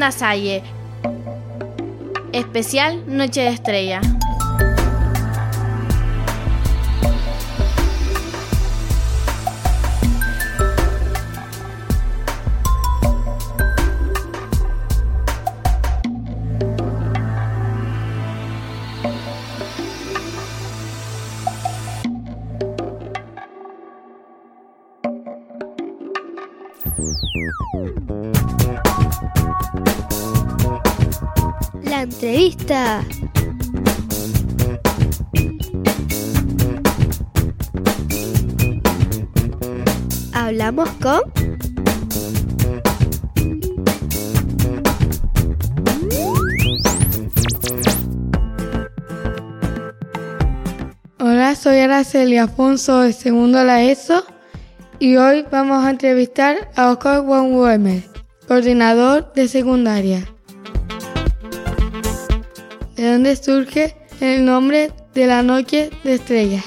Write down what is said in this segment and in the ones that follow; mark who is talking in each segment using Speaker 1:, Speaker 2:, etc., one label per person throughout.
Speaker 1: Onda. Especial Noche de Estrella.
Speaker 2: Entrevista. Hablamos con...
Speaker 3: Hola, soy Araceli Afonso de segundo la ESO y hoy vamos a entrevistar a Oscar Wanwemer, coordinador de secundaria. ¿De dónde surge el nombre de la noche de estrellas?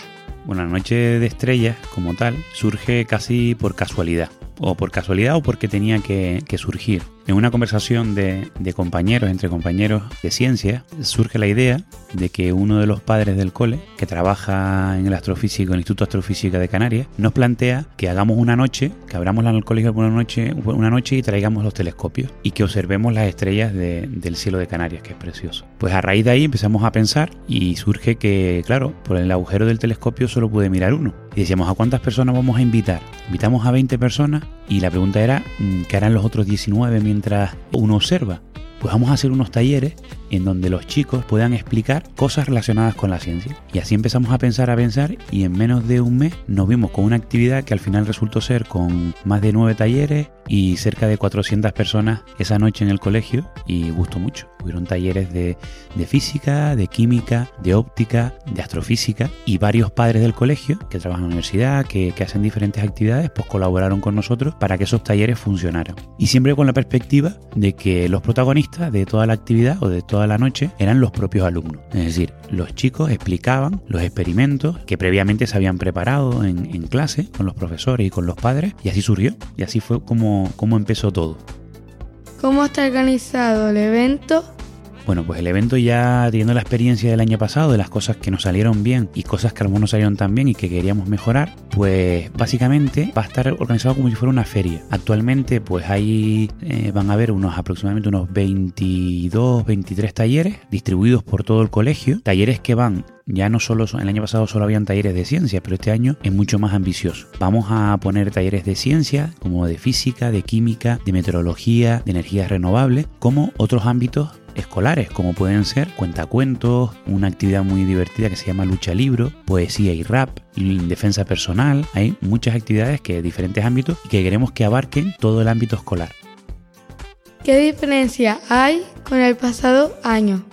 Speaker 4: Bueno, la noche de estrellas como tal surge casi por casualidad. O por casualidad o porque tenía que, que surgir. En una conversación de, de, compañeros, entre compañeros de ciencia, surge la idea de que uno de los padres del cole, que trabaja en el astrofísico, en el Instituto Astrofísica de Canarias, nos plantea que hagamos una noche, que abramos el colegio una noche, una noche y traigamos los telescopios y que observemos las estrellas de, del cielo de Canarias, que es precioso. Pues a raíz de ahí empezamos a pensar y surge que, claro, por el agujero del telescopio solo puede mirar uno. Y decíamos, ¿a cuántas personas vamos a invitar? Invitamos a 20 personas y la pregunta era, ¿qué harán los otros 19 mientras uno observa? Pues vamos a hacer unos talleres en donde los chicos puedan explicar cosas relacionadas con la ciencia. Y así empezamos a pensar, a pensar, y en menos de un mes nos vimos con una actividad que al final resultó ser con más de nueve talleres y cerca de 400 personas esa noche en el colegio y gustó mucho. Hubieron talleres de, física, de química, de óptica, de astrofísica y varios padres del colegio que trabajan en la universidad, que, que hacen diferentes actividades, pues colaboraron con nosotros para que esos talleres funcionaran. Y siempre con la perspectiva de que los protagonistas de toda la actividad o de toda la noche eran los propios alumnos. Es decir, los chicos explicaban los experimentos que previamente se habían preparado en, en clase con los profesores y con los padres y así surgió. Y así fue como, como empezó todo.
Speaker 3: ¿Cómo está organizado el evento?
Speaker 4: Bueno, pues el evento ya teniendo la experiencia del año pasado, de las cosas que nos salieron bien y cosas que a lo mejor no salieron tan bien y que queríamos mejorar, pues básicamente va a estar organizado como si fuera una feria. Actualmente pues ahí eh, van a haber unos aproximadamente unos 22, 23 talleres distribuidos por todo el colegio, talleres que van ya no solo el año pasado solo habían talleres de ciencia, pero este año es mucho más ambicioso. Vamos a poner talleres de ciencia, como de física, de química, de meteorología, de energías renovables, como otros ámbitos escolares, como pueden ser cuentacuentos, una actividad muy divertida que se llama lucha libro, poesía y rap, defensa personal. Hay muchas actividades que diferentes ámbitos y que queremos que abarquen todo el ámbito escolar.
Speaker 3: ¿Qué diferencia hay con el pasado año?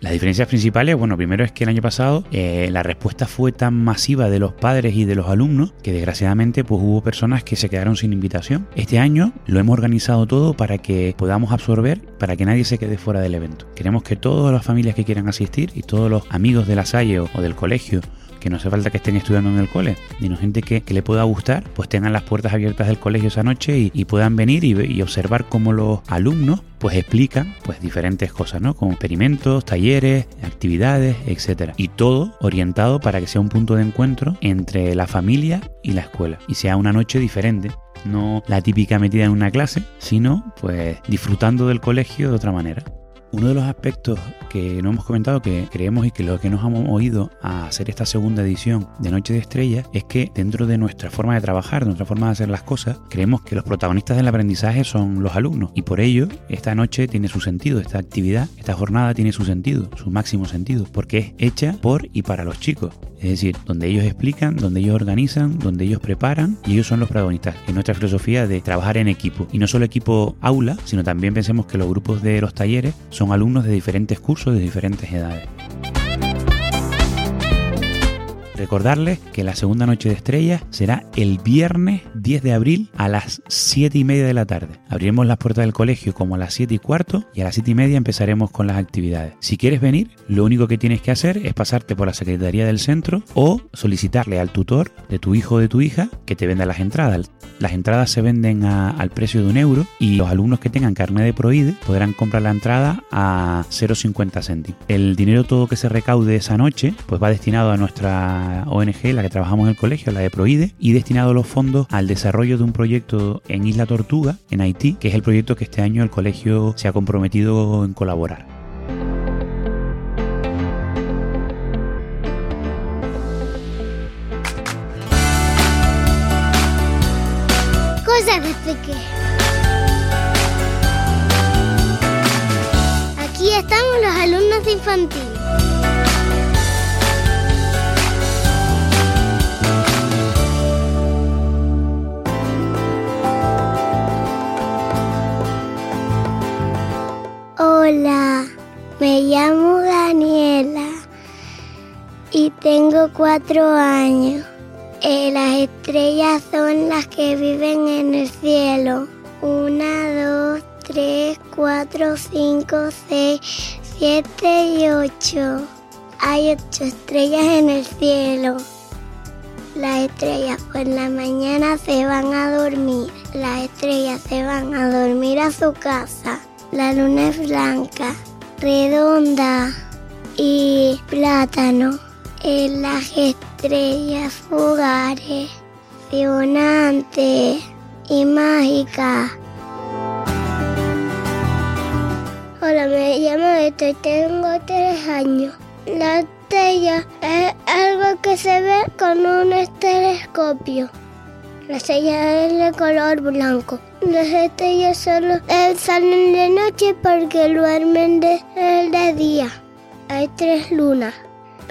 Speaker 4: Las diferencias principales, bueno, primero es que el año pasado eh, la respuesta fue tan masiva de los padres y de los alumnos que desgraciadamente pues hubo personas que se quedaron sin invitación. Este año lo hemos organizado todo para que podamos absorber, para que nadie se quede fuera del evento. Queremos que todas las familias que quieran asistir y todos los amigos de la Salle o, o del colegio que no hace falta que estén estudiando en el cole, sino gente que, que, le pueda gustar, pues tengan las puertas abiertas del colegio esa noche y, puedan venir y, y, observar cómo los alumnos pues explican pues diferentes cosas, ¿no? Como experimentos, talleres, actividades, etcétera. Y todo orientado para que sea un punto de encuentro entre la familia y la escuela y sea una noche diferente no la típica metida en una clase, sino pues disfrutando del colegio de otra manera. Uno de los aspectos que no hemos comentado que creemos y que lo que nos hemos oído a hacer esta segunda edición de Noche de Estrellas es que dentro de nuestra forma de trabajar, de nuestra forma de hacer las cosas, creemos que los protagonistas del aprendizaje son los alumnos y por ello esta noche tiene su sentido, esta actividad, esta jornada tiene su sentido, su máximo sentido, porque es hecha por y para los chicos. Es decir, donde ellos explican, donde ellos organizan, donde ellos preparan y ellos son los protagonistas. En nuestra filosofía de trabajar en equipo. Y no solo equipo aula, sino también pensemos que los grupos de los talleres son alumnos de diferentes cursos, de diferentes edades. Recordarles que la segunda noche de estrellas será el viernes 10 de abril a las 7 y media de la tarde. Abriremos las puertas del colegio como a las 7 y cuarto y a las 7 y media empezaremos con las actividades. Si quieres venir, lo único que tienes que hacer es pasarte por la secretaría del centro o solicitarle al tutor de tu hijo o de tu hija que te venda las entradas. Las entradas se venden al precio de un euro y los alumnos que tengan carnet de Proide podrán comprar la entrada a 0,50 céntimos. El dinero todo que se recaude esa noche pues va destinado a nuestra ONG, la que trabajamos en el colegio, la de Proide, y destinado los fondos al desarrollo de un proyecto en Isla Tortuga, en Haití, que es el proyecto que este año el colegio se ha comprometido en colaborar.
Speaker 2: Aquí estamos los alumnos de infantil. Cuatro años. Eh, las estrellas son las que viven en el cielo. Una, dos, tres, cuatro, cinco, seis, siete y ocho. Hay ocho estrellas en el cielo. Las estrellas por la mañana se van a dormir. Las estrellas se van a dormir a su casa. La luna es blanca, redonda y plátano. En las estrellas fugares, funantes y mágicas. Hola, me llamo Esto y tengo tres años. La estrella es algo que se ve con un telescopio. La estrella es de color blanco. Las estrellas solo eh, salen de noche porque duermen de, de día. Hay tres lunas.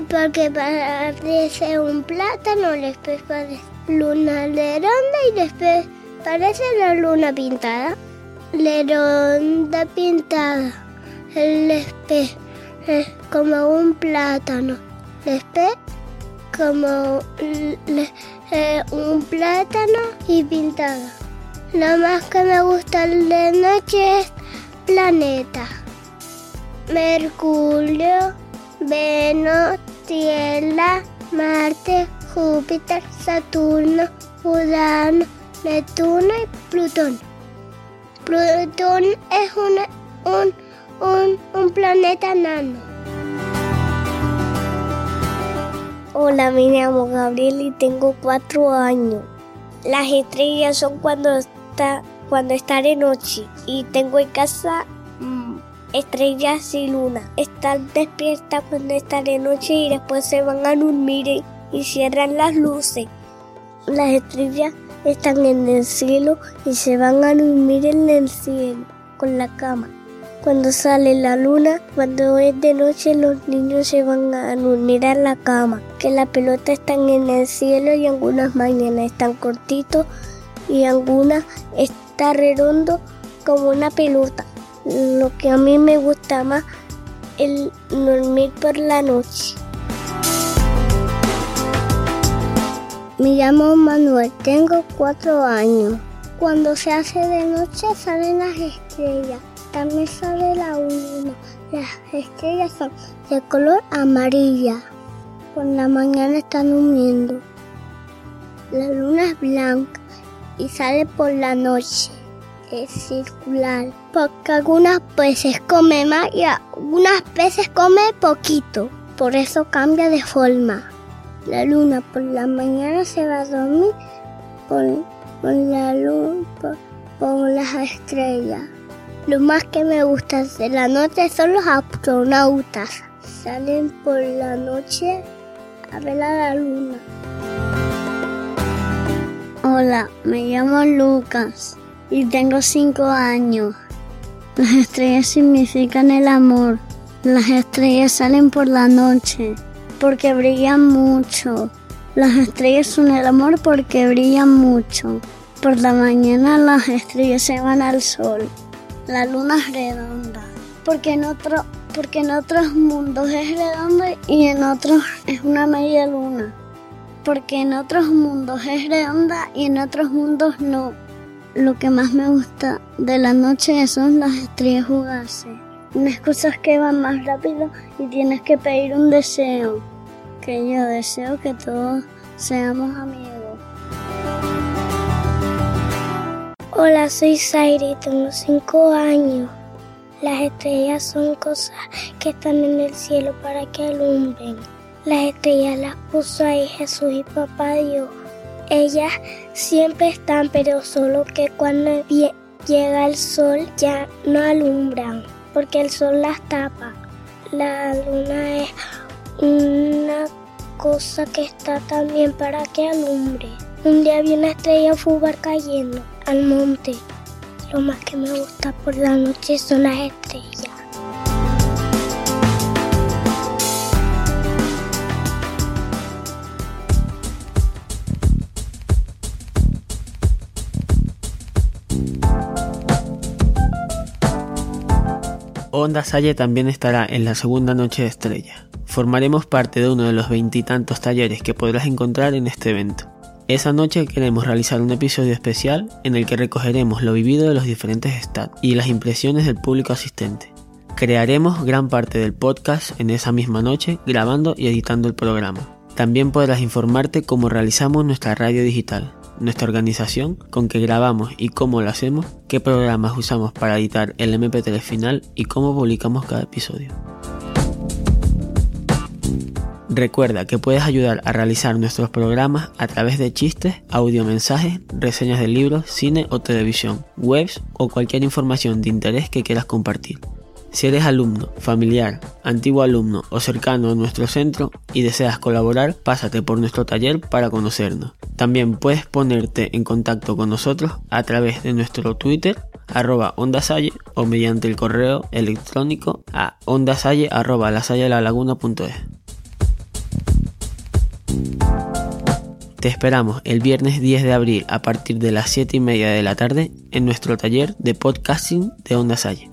Speaker 2: Porque parece un plátano, después parece luna redonda y después parece la luna pintada. Redonda pintada. El espejo es como un plátano. Después como eh, un plátano y pintada. Lo más que me gusta de noche es planeta. Mercurio, Venus, Tierra, Marte, Júpiter, Saturno, Urano, Neptuno y Plutón. Plutón es un, un, un planeta nano. Hola, me llamo Gabriel y tengo cuatro años. Las estrellas son cuando está, cuando está de noche y tengo en casa estrellas y luna. Están despiertas cuando está de noche y después se van a dormir y cierran las luces. Las estrellas están en el cielo y se van a dormir en el cielo con la cama. Cuando sale la luna, cuando es de noche los niños se van a dormir a la cama, que la pelota están en el cielo y algunas mañanas están cortitos y algunas está redondo como una pelota. Lo que a mí me gusta más es dormir por la noche. Me llamo Manuel, tengo cuatro años. Cuando se hace de noche salen las estrellas también sale la luna. Las estrellas son de color amarilla. Por la mañana están durmiendo. La luna es blanca y sale por la noche. Es circular. Porque algunas veces come más y algunas veces come poquito. Por eso cambia de forma. La luna por la mañana se va a dormir por, la luna, por las estrellas. Lo más que me gusta de la noche son los astronautas. Salen por la noche a ver a la luna.
Speaker 1: Hola, me llamo Lucas y tengo cinco años. Las estrellas significan el amor. Las estrellas salen por la noche porque brillan mucho. Las estrellas son el amor porque brillan mucho. Por la mañana las estrellas se van al sol la luna es redonda. Porque en, porque en otros mundos es redonda y en otros es una media luna. porque en otros mundos es redonda y en otros mundos no. Lo que más me gusta de la noche son las estrellas fugaces. Unas cosas que van más rápido y tienes que pedir un deseo. Que yo deseo que todos seamos amigos.
Speaker 2: Hola, soy Zaire tengo 5 años. Las estrellas son cosas que están en el cielo para que alumbren. Las estrellas las puso ahí Jesús y Papá Dios. Ellas siempre están, pero solo que cuando llega el sol ya no alumbran, porque el sol las tapa. La luna es una cosa que está también para que alumbre. Un día vi una estrella fugaz cayendo al monte. Lo más que me gusta por la noche son las estrellas.
Speaker 5: Onda Salle también estará en la segunda noche de estrella. Formaremos parte de uno de los veintitantos talleres que podrás encontrar en este evento. Esa noche queremos realizar un episodio especial en el que recogeremos lo vivido de los diferentes stats y las impresiones del público asistente. Crearemos gran parte del podcast en esa misma noche grabando y editando el programa. También podrás informarte cómo realizamos nuestra radio digital, nuestra organización, con qué grabamos y cómo lo hacemos, qué programas usamos para editar el MP3 final y cómo publicamos cada episodio. Recuerda que puedes ayudar a realizar nuestros programas a través de chistes, audiomensajes, reseñas de libros, cine o televisión, webs o cualquier información de interés que quieras compartir. Si eres alumno, familiar, antiguo alumno o cercano a nuestro centro y deseas colaborar, pásate por nuestro taller para conocernos. También puedes ponerte en contacto con nosotros a través de nuestro Twitter arroba ondasalle o mediante el correo electrónico a ondasalle arroba te esperamos el viernes 10 de abril a partir de las 7 y media de la tarde en nuestro taller de podcasting de Onda Salle.